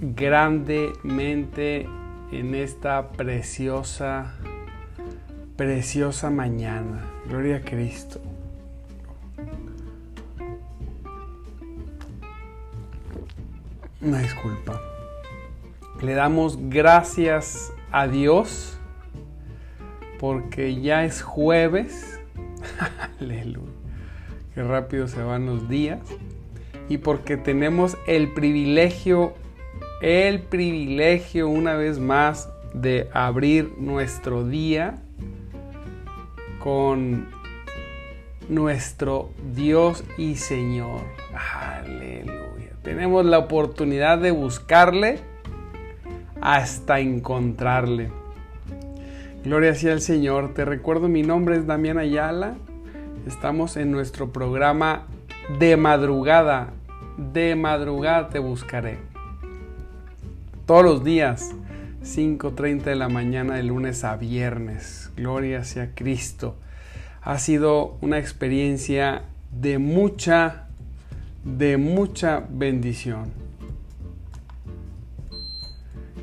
grandemente en esta preciosa, preciosa mañana. Gloria a Cristo. Una disculpa. Le damos gracias a Dios porque ya es jueves. Aleluya. Qué rápido se van los días. Y porque tenemos el privilegio el privilegio una vez más de abrir nuestro día con nuestro Dios y Señor. Aleluya. Tenemos la oportunidad de buscarle hasta encontrarle. Gloria sea al Señor. Te recuerdo, mi nombre es Damián Ayala. Estamos en nuestro programa de madrugada. De madrugada te buscaré todos los días, 5.30 de la mañana de lunes a viernes. Gloria sea Cristo. Ha sido una experiencia de mucha, de mucha bendición.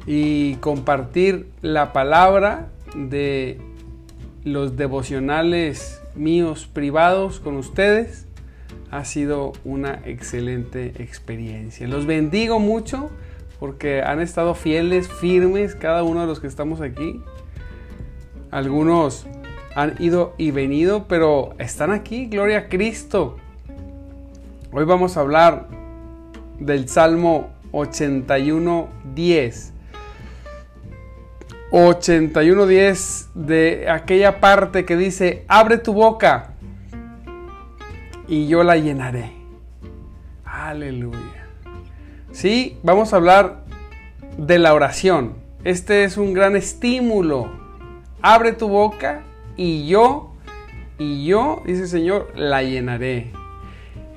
Y compartir la palabra de los devocionales míos privados con ustedes ha sido una excelente experiencia. Los bendigo mucho porque han estado fieles, firmes, cada uno de los que estamos aquí. Algunos han ido y venido, pero están aquí, gloria a Cristo. Hoy vamos a hablar del Salmo 81, 10. 81.10 de aquella parte que dice, abre tu boca y yo la llenaré. Aleluya. Sí, vamos a hablar de la oración. Este es un gran estímulo. Abre tu boca y yo, y yo, dice el Señor, la llenaré.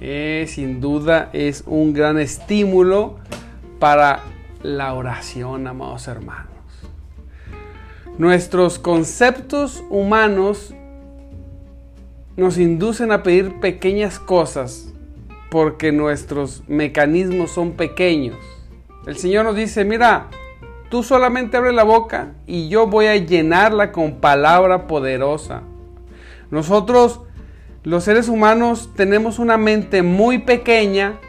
Eh, sin duda es un gran estímulo para la oración, amados hermanos. Nuestros conceptos humanos nos inducen a pedir pequeñas cosas porque nuestros mecanismos son pequeños. El Señor nos dice, mira, tú solamente abre la boca y yo voy a llenarla con palabra poderosa. Nosotros, los seres humanos, tenemos una mente muy pequeña,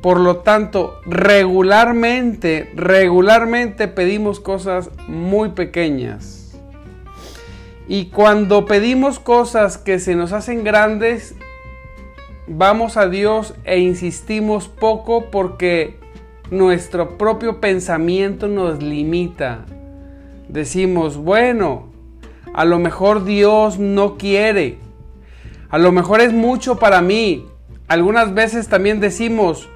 por lo tanto, regularmente, regularmente pedimos cosas muy pequeñas. Y cuando pedimos cosas que se nos hacen grandes, vamos a Dios e insistimos poco porque nuestro propio pensamiento nos limita. Decimos, bueno, a lo mejor Dios no quiere. A lo mejor es mucho para mí. Algunas veces también decimos,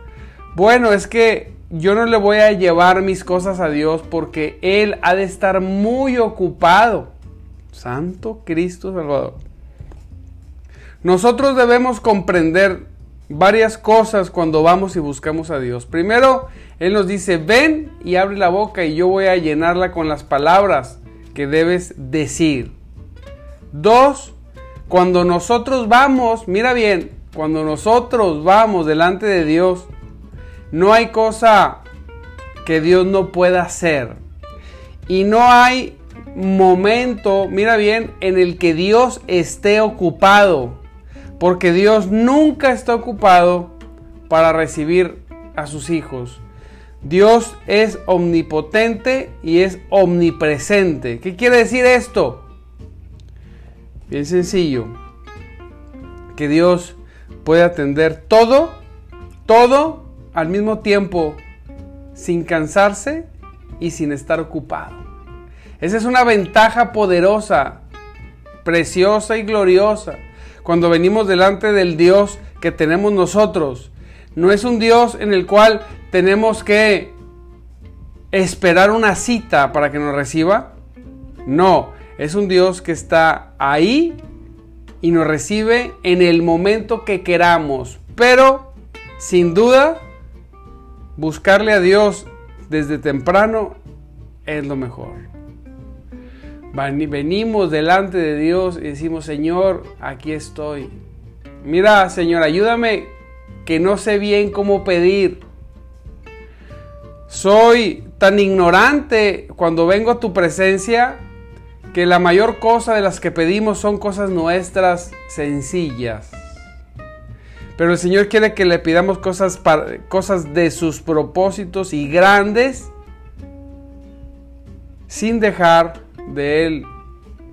bueno, es que yo no le voy a llevar mis cosas a Dios porque Él ha de estar muy ocupado. Santo Cristo Salvador. Nosotros debemos comprender varias cosas cuando vamos y buscamos a Dios. Primero, Él nos dice, ven y abre la boca y yo voy a llenarla con las palabras que debes decir. Dos, cuando nosotros vamos, mira bien, cuando nosotros vamos delante de Dios, no hay cosa que Dios no pueda hacer. Y no hay momento, mira bien, en el que Dios esté ocupado. Porque Dios nunca está ocupado para recibir a sus hijos. Dios es omnipotente y es omnipresente. ¿Qué quiere decir esto? Bien sencillo. Que Dios puede atender todo, todo al mismo tiempo, sin cansarse y sin estar ocupado. Esa es una ventaja poderosa, preciosa y gloriosa cuando venimos delante del Dios que tenemos nosotros. No es un Dios en el cual tenemos que esperar una cita para que nos reciba. No, es un Dios que está ahí y nos recibe en el momento que queramos. Pero, sin duda, buscarle a Dios desde temprano es lo mejor. Venimos delante de Dios y decimos, Señor, aquí estoy. Mira, Señor, ayúdame que no sé bien cómo pedir. Soy tan ignorante cuando vengo a tu presencia que la mayor cosa de las que pedimos son cosas nuestras sencillas. Pero el Señor quiere que le pidamos cosas, cosas de sus propósitos y grandes sin dejar de Él,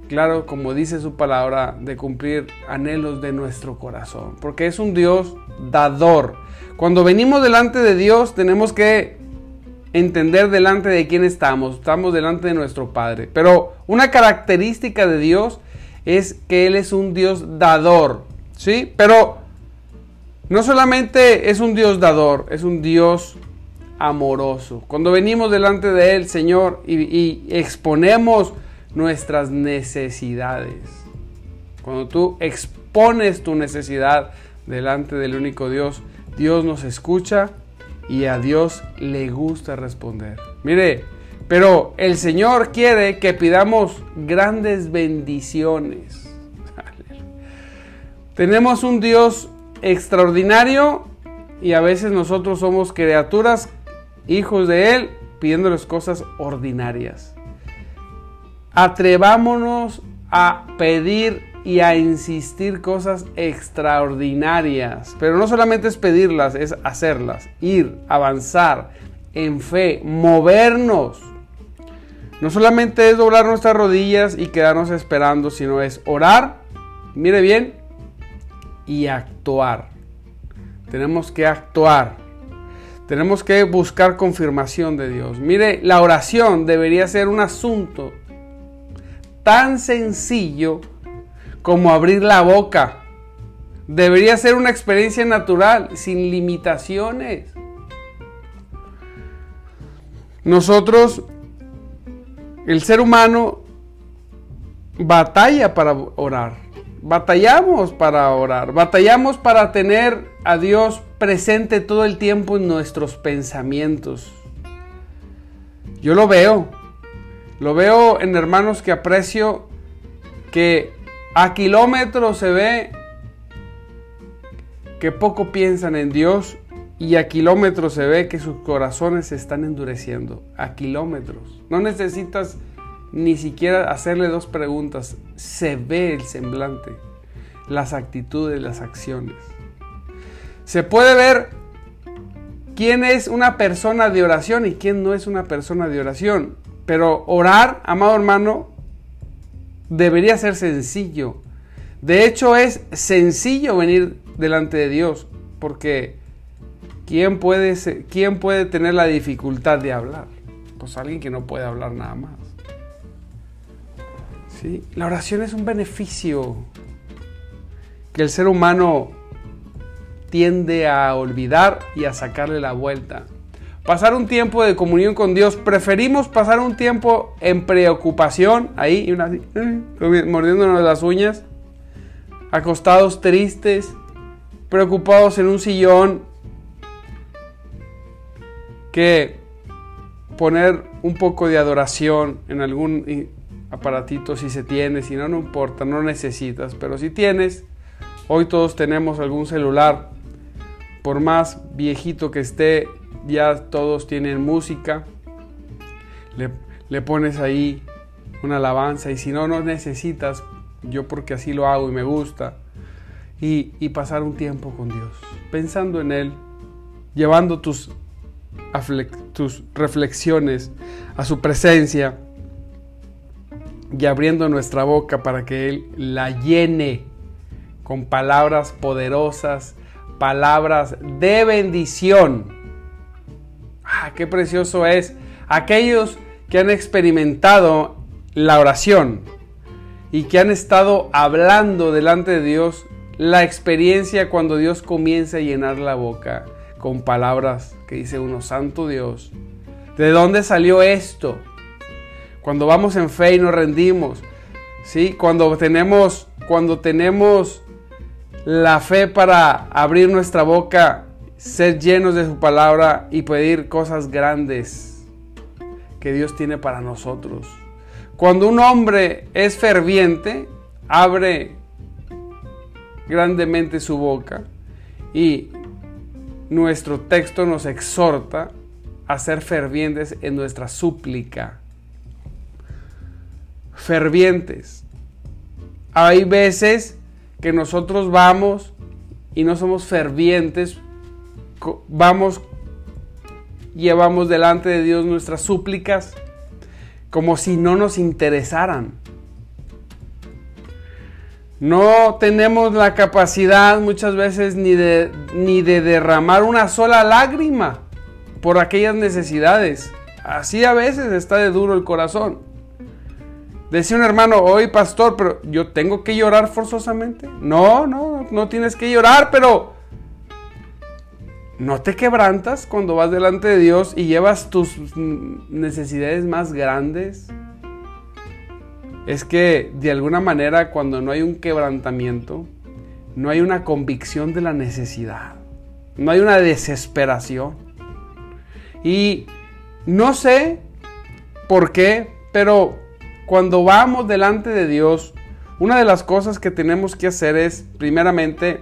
claro, como dice su palabra, de cumplir anhelos de nuestro corazón. Porque es un Dios dador. Cuando venimos delante de Dios tenemos que entender delante de quién estamos. Estamos delante de nuestro Padre. Pero una característica de Dios es que Él es un Dios dador. ¿Sí? Pero no solamente es un Dios dador, es un Dios amoroso. Cuando venimos delante de Él, Señor, y, exponemos nuestras necesidades, cuando tú expones tu necesidad delante del único Dios, Dios nos escucha y a Dios le gusta responder. Mire, pero el Señor quiere que pidamos grandes bendiciones. Tenemos un Dios extraordinario y a veces nosotros somos criaturas hijos de Él, pidiéndoles cosas ordinarias. Atrevámonos a pedir y a insistir cosas extraordinarias. Pero no solamente es pedirlas, es hacerlas, ir, avanzar en fe, movernos. No solamente es doblar nuestras rodillas y quedarnos esperando, sino es orar, mire bien, y actuar. Tenemos que actuar. Tenemos que buscar confirmación de Dios. Mire, la oración debería ser un asunto tan sencillo como abrir la boca. Debería ser una experiencia natural, sin limitaciones. Nosotros, el ser humano, batalla para orar. Batallamos para orar. Batallamos para tener a Dios presente todo el tiempo en nuestros pensamientos. Yo lo veo, lo veo en hermanos que aprecio que a kilómetros se ve que poco piensan en Dios y a kilómetros se ve que sus corazones se están endureciendo. A kilómetros. No necesitas ni siquiera hacerle dos preguntas. Se ve el semblante, las actitudes, las acciones. Se puede ver quién es una persona de oración y quién no es una persona de oración. Pero orar, amado hermano, debería ser sencillo. De hecho, es sencillo venir delante de Dios, porque ¿quién puede, ¿quién puede tener la dificultad de hablar? Pues alguien que no puede hablar nada más. ¿Sí? La oración es un beneficio que el ser humano tiende a olvidar y a sacarle la vuelta. Pasar un tiempo de comunión con Dios, preferimos pasar un tiempo en preocupación, ahí, una, mordiéndonos las uñas, acostados tristes, preocupados en un sillón, que poner un poco de adoración en algún aparatito si se tiene, si no, no importa, no necesitas, pero si tienes, hoy todos tenemos algún celular por más viejito que esté, ya todos tienen música. Le, pones ahí una alabanza y si no, no necesitas, yo porque así lo hago y me gusta. Y, pasar un tiempo con Dios, pensando en Él, llevando tus, tus reflexiones a su presencia y abriendo nuestra boca para que Él la llene con palabras poderosas palabras de bendición. Ah, qué precioso es aquellos que han experimentado la oración y que han estado hablando delante de Dios la experiencia cuando Dios comienza a llenar la boca con palabras que dice uno, Santo Dios, ¿De dónde salió esto? Cuando vamos en fe y nos rendimos, ¿sí? Cuando tenemos, cuando tenemos la fe para abrir nuestra boca, ser llenos de su palabra y pedir cosas grandes que Dios tiene para nosotros. Cuando un hombre es ferviente, abre grandemente su boca y nuestro texto nos exhorta a ser fervientes en nuestra súplica. Fervientes. Hay veces que nosotros vamos y no somos fervientes, vamos, llevamos delante de Dios nuestras súplicas como si no nos interesaran. No tenemos la capacidad muchas veces ni de, ni de derramar una sola lágrima por aquellas necesidades. Así a veces está de duro el corazón. Decía un hermano, hoy pastor, pero yo tengo que llorar forzosamente. No, no, no tienes que llorar, pero no te quebrantas cuando vas delante de Dios y llevas tus necesidades más grandes es que de alguna manera cuando no hay un quebrantamiento, no hay una convicción de la necesidad, no hay una desesperación. Y no sé por qué, pero cuando vamos delante de Dios, una de las cosas que tenemos que hacer es, primeramente,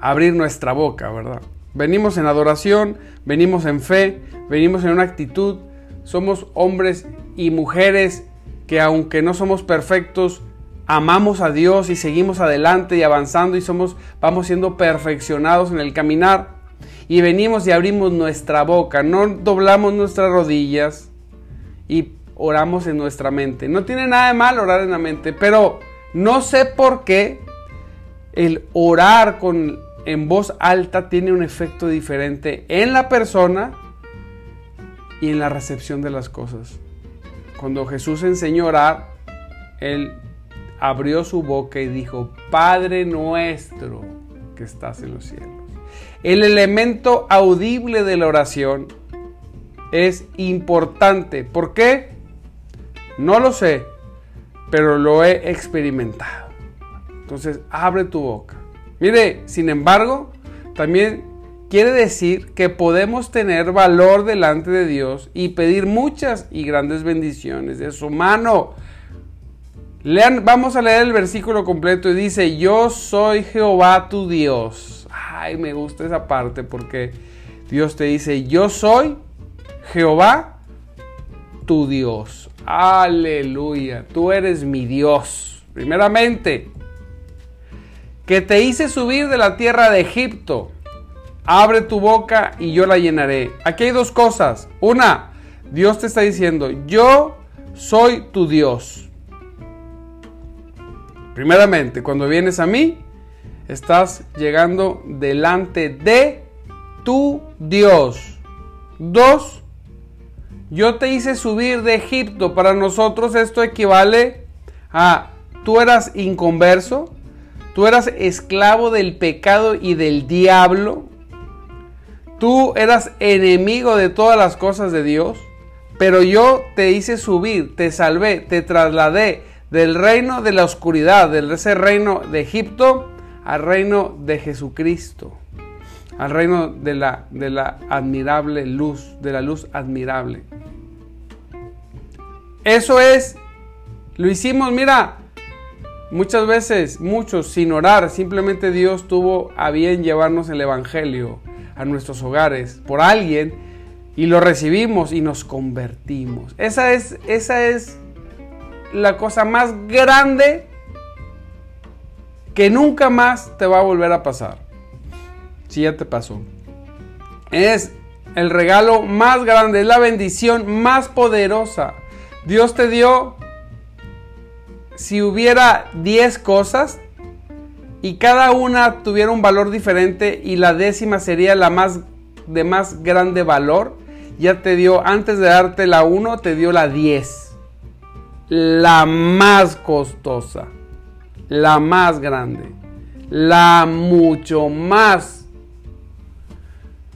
abrir nuestra boca, ¿verdad? Venimos en adoración, venimos en fe, venimos en una actitud, somos hombres y mujeres que aunque no somos perfectos, amamos a Dios y seguimos adelante y avanzando y somos vamos siendo perfeccionados en el caminar y venimos y abrimos nuestra boca, no doblamos nuestras rodillas y oramos en nuestra mente. No tiene nada de mal orar en la mente, pero no sé por qué el orar con en voz alta tiene un efecto diferente en la persona y en la recepción de las cosas. Cuando Jesús enseñó a orar, Él abrió su boca y dijo, Padre nuestro que estás en los cielos. El elemento audible de la oración es importante. ¿Por qué? No lo sé, pero lo he experimentado. Entonces, abre tu boca. Mire, sin embargo, también Quiere decir que podemos tener valor delante de Dios y pedir muchas y grandes bendiciones de su mano. Lean, vamos a leer el versículo completo y dice, yo soy Jehová tu Dios. Ay, me gusta esa parte porque Dios te dice, yo soy Jehová tu Dios. Aleluya, tú eres mi Dios. Primeramente, que te hice subir de la tierra de Egipto abre tu boca y yo la llenaré. Aquí hay dos cosas. Una, Dios te está diciendo, yo soy tu Dios. Primeramente, cuando vienes a mí, estás llegando delante de tu Dios. Dos, yo te hice subir de Egipto. Para nosotros esto equivale a tú eras inconverso, tú eras esclavo del pecado y del diablo, Tú eras enemigo de todas las cosas de Dios, pero yo te hice subir, te salvé, te trasladé del reino de la oscuridad, de ese reino de Egipto, al reino de Jesucristo, al reino de la, de la admirable luz, de la luz admirable. Eso es, lo hicimos, mira, muchas veces, muchos sin orar, simplemente Dios tuvo a bien llevarnos el Evangelio a nuestros hogares por alguien y lo recibimos y nos convertimos. Esa es, esa es la cosa más grande que nunca más te va a volver a pasar. Si ya te pasó. Es el regalo más grande, es la bendición más poderosa. Dios te dio, si hubiera 10 cosas, y cada una tuviera un valor diferente y la décima sería la más de más grande valor, ya te dio, antes de darte la 1, te dio la 10. La más costosa, la más grande, la mucho más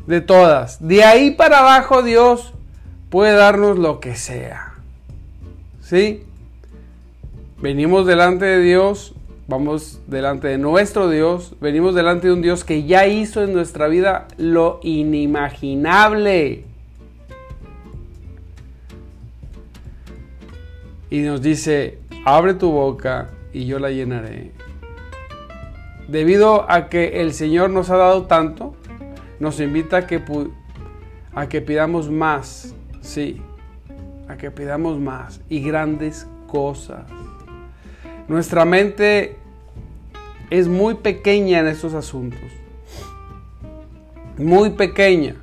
de todas. De ahí para abajo Dios puede darnos lo que sea. ¿Sí? Venimos delante de Dios, vamos delante de nuestro Dios, venimos delante de un Dios que ya hizo en nuestra vida lo inimaginable. Y nos dice, abre tu boca y yo la llenaré. Debido a que el Señor nos ha dado tanto, nos invita a que, pidamos más, sí, a que pidamos más y grandes cosas. Nuestra mente es muy pequeña en estos asuntos. Muy pequeña.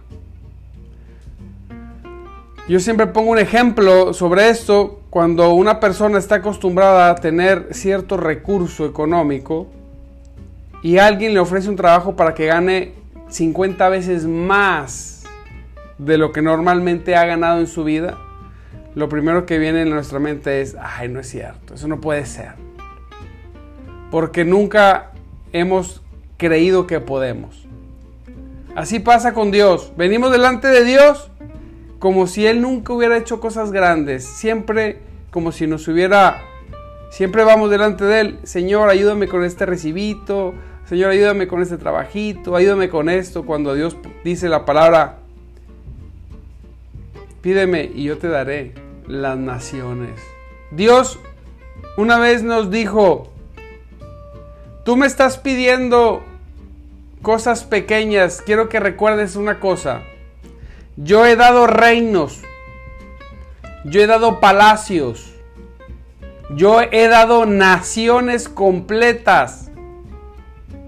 Yo siempre pongo un ejemplo sobre esto cuando una persona está acostumbrada a tener cierto recurso económico y alguien le ofrece un trabajo para que gane 50 veces más de lo que normalmente ha ganado en su vida, lo primero que viene en nuestra mente es, ay, no es cierto, eso no puede ser. Porque nunca hemos creído que podemos. Así pasa con Dios. Venimos delante de Dios como si Él nunca hubiera hecho cosas grandes. Siempre como si nos hubiera... Siempre vamos delante de Él. Señor, ayúdame con este recibito. Señor, ayúdame con este trabajito. Ayúdame con esto. Cuando Dios dice la palabra, pídeme y yo te daré las naciones. Dios una vez nos dijo, tú me estás pidiendo cosas pequeñas. Quiero que recuerdes una cosa. Yo he dado reinos. Yo he dado palacios. Yo he dado naciones completas.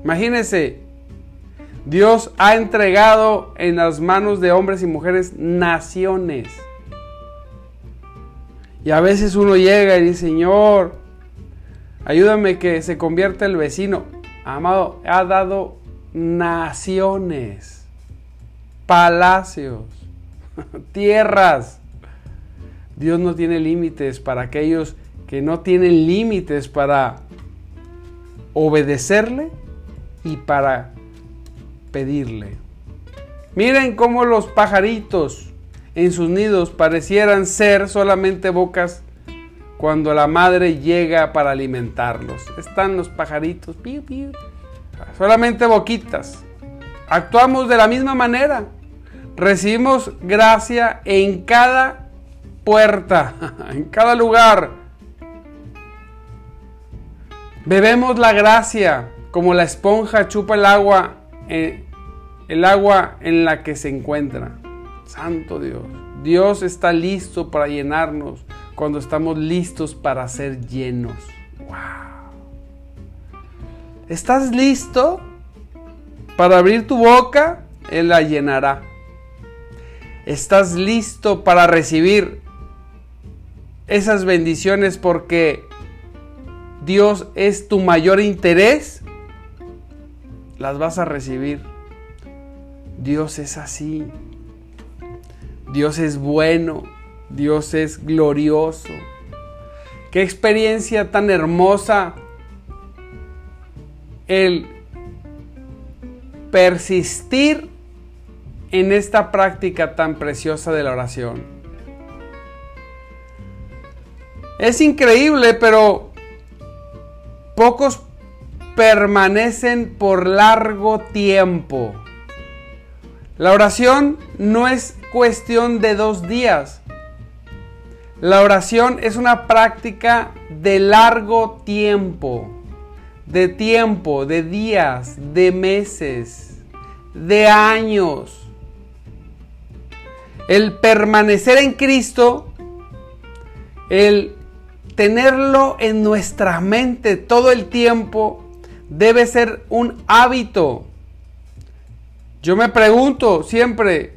Imagínense, Dios ha entregado en las manos de hombres y mujeres naciones. Y a veces uno llega y dice, Señor, ayúdame que se convierta el vecino. Amado, ha dado naciones palacios, tierras. Dios no tiene límites para aquellos que no tienen límites para obedecerle y para pedirle. Miren cómo los pajaritos en sus nidos parecieran ser solamente bocas cuando la madre llega para alimentarlos. Están los pajaritos, solamente boquitas. Actuamos de la misma manera. Recibimos gracia en cada puerta, en cada lugar. Bebemos la gracia como la esponja chupa el agua, eh, el agua en la que se encuentra. Santo Dios. Dios está listo para llenarnos cuando estamos listos para ser llenos. Wow. ¿Estás listo? Para abrir tu boca, Él la llenará. ¿Estás listo para recibir esas bendiciones porque Dios es tu mayor interés? Las vas a recibir. Dios es así. Dios es bueno. Dios es glorioso. Qué experiencia tan hermosa el persistir en esta práctica tan preciosa de la oración. Es increíble, pero pocos permanecen por largo tiempo. La oración no es cuestión de dos días. La oración es una práctica de largo tiempo de tiempo, de días, de meses, de años. El permanecer en Cristo, el tenerlo en nuestra mente todo el tiempo, debe ser un hábito. Yo me pregunto siempre,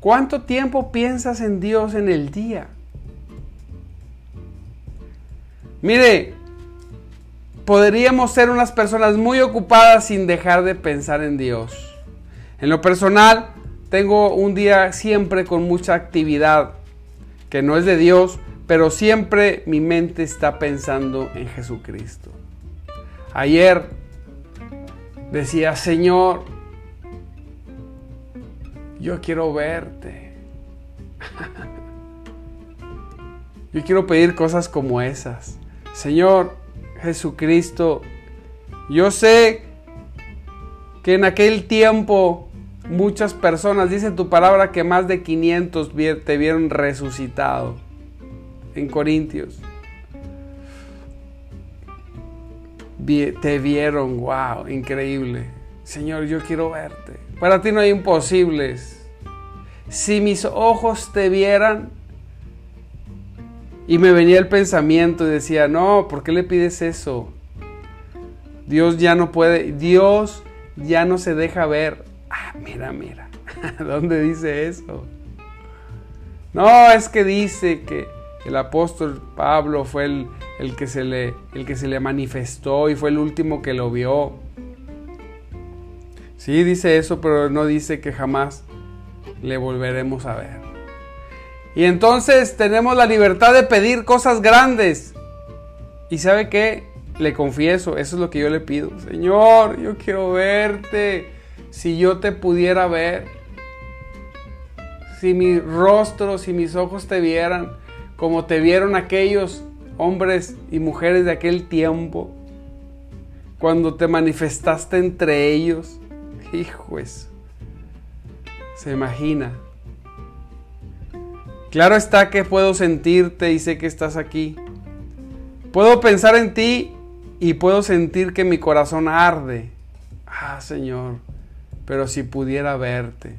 ¿cuánto tiempo piensas en Dios en el día? Mire, podríamos ser unas personas muy ocupadas sin dejar de pensar en Dios. En lo personal, tengo un día siempre con mucha actividad, que no es de Dios, pero siempre mi mente está pensando en Jesucristo. Ayer decía, Señor, yo quiero verte. Yo quiero pedir cosas como esas. Señor Jesucristo, yo sé que en aquel tiempo muchas personas, dice tu palabra que más de 500 te vieron resucitado en Corintios. Te vieron, wow, increíble. Señor, yo quiero verte. Para ti no hay imposibles. Si mis ojos te vieran, y me venía el pensamiento y decía, no, ¿por qué le pides eso? Dios ya no puede, Dios ya no se deja ver. Ah, mira, mira, ¿dónde dice eso? No, es que dice que el apóstol Pablo fue el, el, que se le, el que se le manifestó y fue el último que lo vio. Sí, dice eso, pero no dice que jamás le volveremos a ver. Y entonces tenemos la libertad de pedir cosas grandes. ¿Y sabe qué? Le confieso, eso es lo que yo le pido. Señor, yo quiero verte. Si yo te pudiera ver. Si mi rostro, si mis ojos te vieran como te vieron aquellos hombres y mujeres de aquel tiempo. Cuando te manifestaste entre ellos. Hijo, se imagina Claro está que puedo sentirte y sé que estás aquí. Puedo pensar en ti y puedo sentir que mi corazón arde. Ah, Señor, pero si pudiera verte,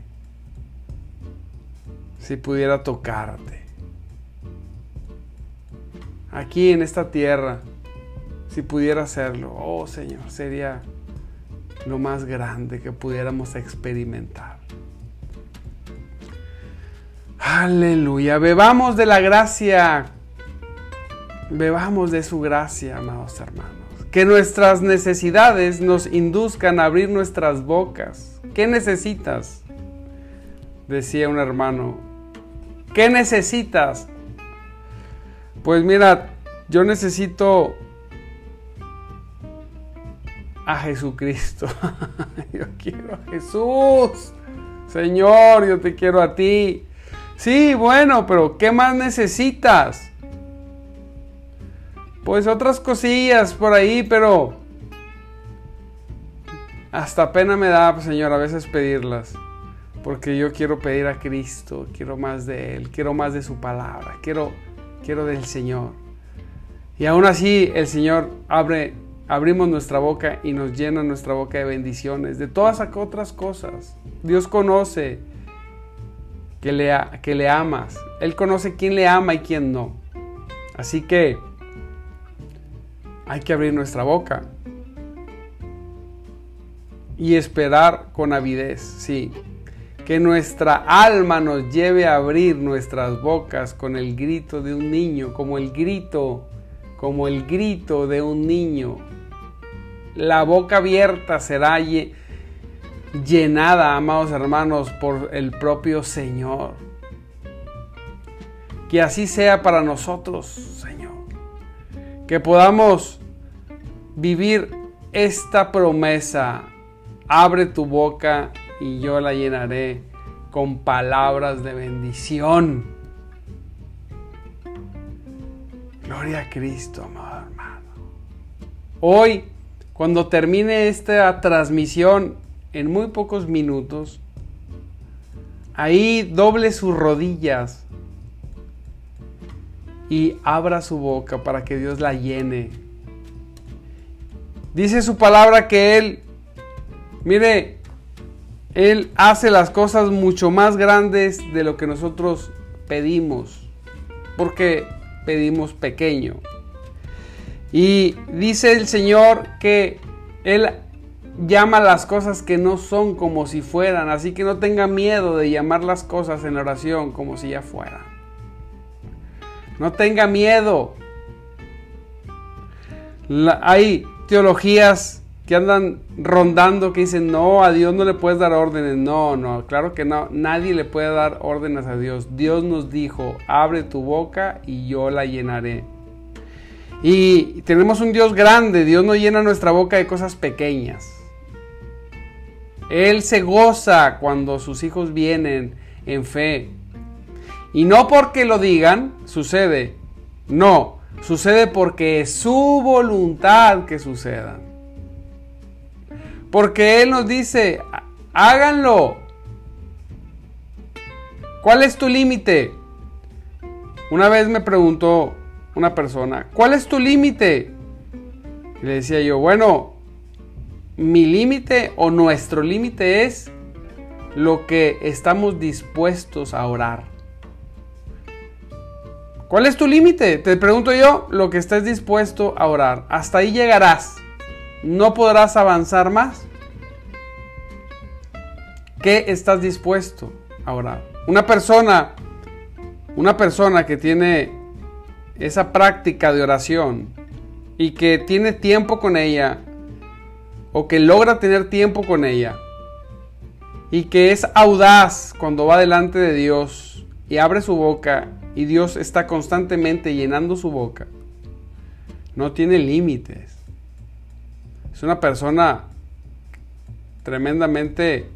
si pudiera tocarte, aquí en esta tierra, si pudiera hacerlo, oh Señor, sería lo más grande que pudiéramos experimentar. Aleluya. Bebamos de la gracia. Bebamos de su gracia, amados hermanos. Que nuestras necesidades nos induzcan a abrir nuestras bocas. ¿Qué necesitas? Decía un hermano. ¿Qué necesitas? Pues mira, yo necesito a Jesucristo. yo quiero a Jesús. Señor, yo te quiero a ti. Sí, bueno, pero ¿qué más necesitas? Pues otras cosillas por ahí, pero hasta pena me da, Señor, a veces pedirlas. Porque yo quiero pedir a Cristo, quiero más de Él, quiero más de su palabra, quiero, quiero del Señor. Y aún así el Señor abre, abrimos nuestra boca y nos llena nuestra boca de bendiciones, de todas otras cosas. Dios conoce que le, que le amas. Él conoce quién le ama y quién no. Así que hay que abrir nuestra boca y esperar con avidez, sí. Que nuestra alma nos lleve a abrir nuestras bocas con el grito de un niño, como el grito, como el grito de un niño. La boca abierta será llenada, amados hermanos, por el propio Señor. Que así sea para nosotros, Señor. Que podamos vivir esta promesa. Abre tu boca y yo la llenaré con palabras de bendición. Gloria a Cristo, amado hermano. Hoy, cuando termine esta transmisión, en muy pocos minutos, ahí doble sus rodillas y abra su boca para que Dios la llene. Dice su palabra que Él, mire, Él hace las cosas mucho más grandes de lo que nosotros pedimos, porque pedimos pequeño. Y dice el Señor que Él llama las cosas que no son como si fueran, así que no tenga miedo de llamar las cosas en oración como si ya fueran. No tenga miedo. hay teologías que andan rondando que dicen, no, a Dios no le puedes dar órdenes. No, no, claro que no. Nadie le puede dar órdenes a Dios. Dios nos dijo, abre tu boca y yo la llenaré. Y tenemos un Dios grande. Dios no llena nuestra boca de cosas pequeñas. Él se goza cuando sus hijos vienen en fe. Y no porque lo digan, sucede. No, sucede porque es su voluntad que suceda. Porque Él nos dice, háganlo. ¿Cuál es tu límite? Una vez me preguntó una persona, ¿cuál es tu límite? Le decía yo, bueno, mi límite o nuestro límite es lo que estamos dispuestos a orar. ¿Cuál es tu límite? Te pregunto yo, lo que estés dispuesto a orar. Hasta ahí llegarás. No podrás avanzar más. ¿Qué estás dispuesto a orar? Una persona, una persona que tiene esa práctica de oración y que tiene tiempo con ella o que logra tener tiempo con ella y que es audaz cuando va delante de Dios y abre su boca y Dios está constantemente llenando su boca, no tiene límites. Es una persona tremendamente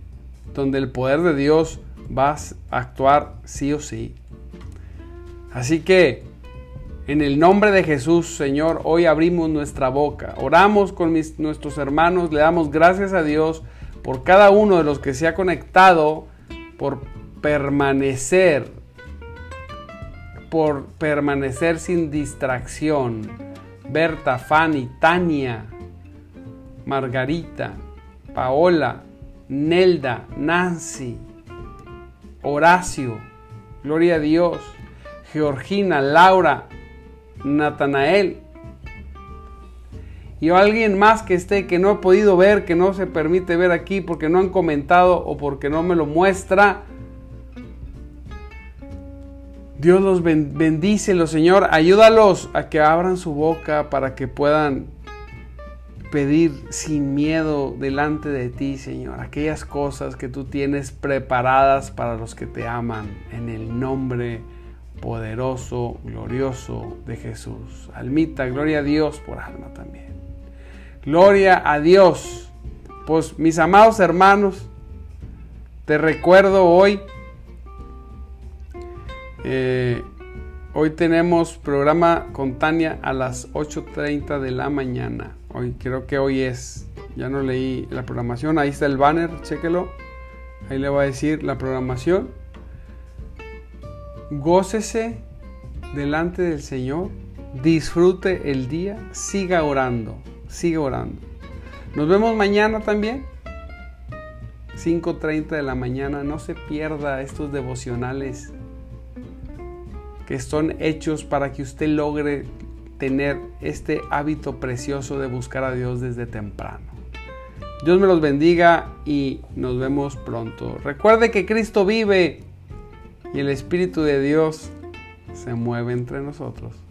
donde el poder de Dios va a actuar sí o sí. Así que en el nombre de Jesús, Señor, hoy abrimos nuestra boca, oramos con nuestros hermanos, le damos gracias a Dios por cada uno de los que se ha conectado, por permanecer, por permanecer sin distracción. Berta, Fanny, Tania, Margarita, Paola, Nelda, Nancy, Horacio, Gloria a Dios, Georgina, Laura, Natanael, y alguien más que esté que no he podido ver, que no se permite ver aquí porque no han comentado o porque no me lo muestra. Dios los bendice, los Señor, ayúdalos a que abran su boca para que puedan pedir sin miedo delante de ti, Señor, aquellas cosas que tú tienes preparadas para los que te aman, en el nombre poderoso, glorioso de Jesús. Almita, gloria a Dios por alma también. Gloria a Dios. Pues mis amados hermanos, te recuerdo hoy, eh, hoy tenemos programa con Tania a las 8.30 de la mañana. Hoy creo que hoy es, ya no leí la programación, ahí está el banner, chéquelo. Ahí le voy a decir la programación. Gócese delante del Señor, disfrute el día, siga orando sigue orando. Nos vemos mañana también. 5.30 de la mañana. No se pierda estos devocionales que son hechos para que usted logre tener este hábito precioso de buscar a Dios desde temprano. Dios me los bendiga y nos vemos pronto. Recuerde que Cristo vive y el Espíritu de Dios se mueve entre nosotros.